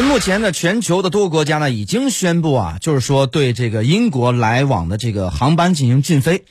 目前呢，全球的多个国家呢已经宣布啊，就是说对这个英国来往的这个航班进行禁飞。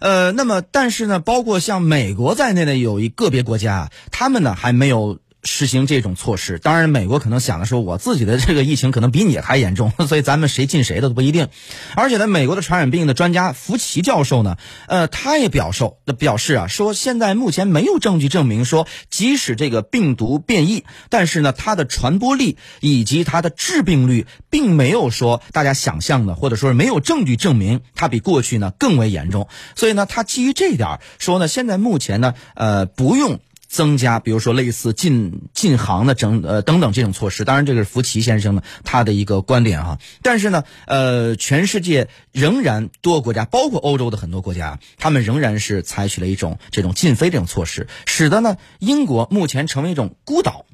呃，那么但是呢，包括像美国在内的有一个别国家，他们呢还没有。实行这种措施，当然，美国可能想的说，我自己的这个疫情可能比你还严重，所以咱们谁进谁的都不一定。而且呢，美国的传染病的专家福奇教授呢，呃，他也表示表示啊，说现在目前没有证据证明说，即使这个病毒变异，但是呢，它的传播力以及它的致病率，并没有说大家想象的，或者说是没有证据证明它比过去呢更为严重。所以呢，他基于这一点说呢，现在目前呢，呃，不用。增加，比如说类似禁禁航的整呃等等这种措施，当然这个是福奇先生呢他的一个观点哈。但是呢，呃，全世界仍然多个国家，包括欧洲的很多国家，他们仍然是采取了一种这种禁飞这种措施，使得呢英国目前成为一种孤岛。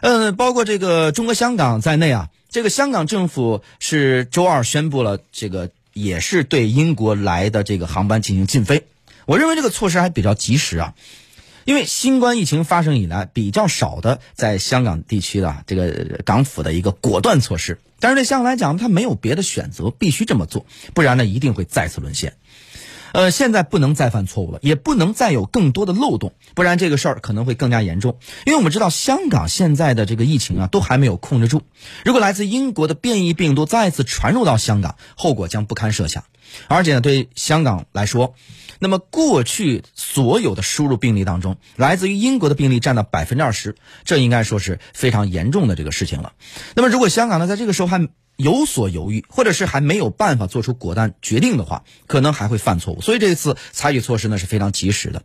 嗯，包括这个中国香港在内啊，这个香港政府是周二宣布了这个也是对英国来的这个航班进行禁飞。我认为这个措施还比较及时啊。因为新冠疫情发生以来，比较少的在香港地区的这个港府的一个果断措施，但是对香港来讲，他没有别的选择，必须这么做，不然呢，一定会再次沦陷。呃，现在不能再犯错误了，也不能再有更多的漏洞，不然这个事儿可能会更加严重。因为我们知道，香港现在的这个疫情啊，都还没有控制住。如果来自英国的变异病毒再次传入到香港，后果将不堪设想。而且呢，对香港来说，那么过去所有的输入病例当中，来自于英国的病例占到百分之二十，这应该说是非常严重的这个事情了。那么如果香港呢，在这个时候还有所犹豫，或者是还没有办法做出果断决定的话，可能还会犯错误。所以这一次采取措施呢是非常及时的。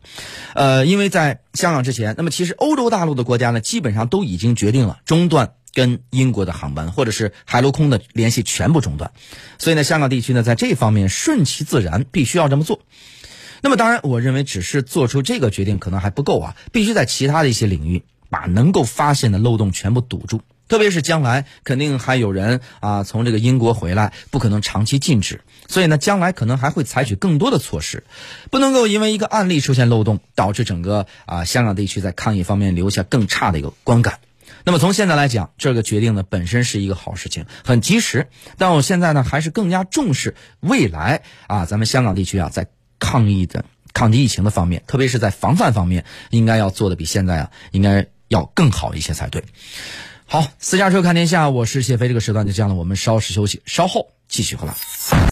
呃，因为在香港之前，那么其实欧洲大陆的国家呢，基本上都已经决定了中断跟英国的航班，或者是海陆空的联系全部中断。所以呢，香港地区呢，在这方面顺其自然，必须要这么做。那么当然，我认为只是做出这个决定可能还不够啊，必须在其他的一些领域把能够发现的漏洞全部堵住。特别是将来肯定还有人啊从这个英国回来，不可能长期禁止，所以呢，将来可能还会采取更多的措施，不能够因为一个案例出现漏洞，导致整个啊香港地区在抗疫方面留下更差的一个观感。那么从现在来讲，这个决定呢本身是一个好事情，很及时。但我现在呢还是更加重视未来啊，咱们香港地区啊在。抗疫的抗击疫情的方面，特别是在防范方面，应该要做的比现在啊，应该要更好一些才对。好，私家车看天下，我是谢飞，这个时段就这样了，我们稍事休息，稍后继续回来。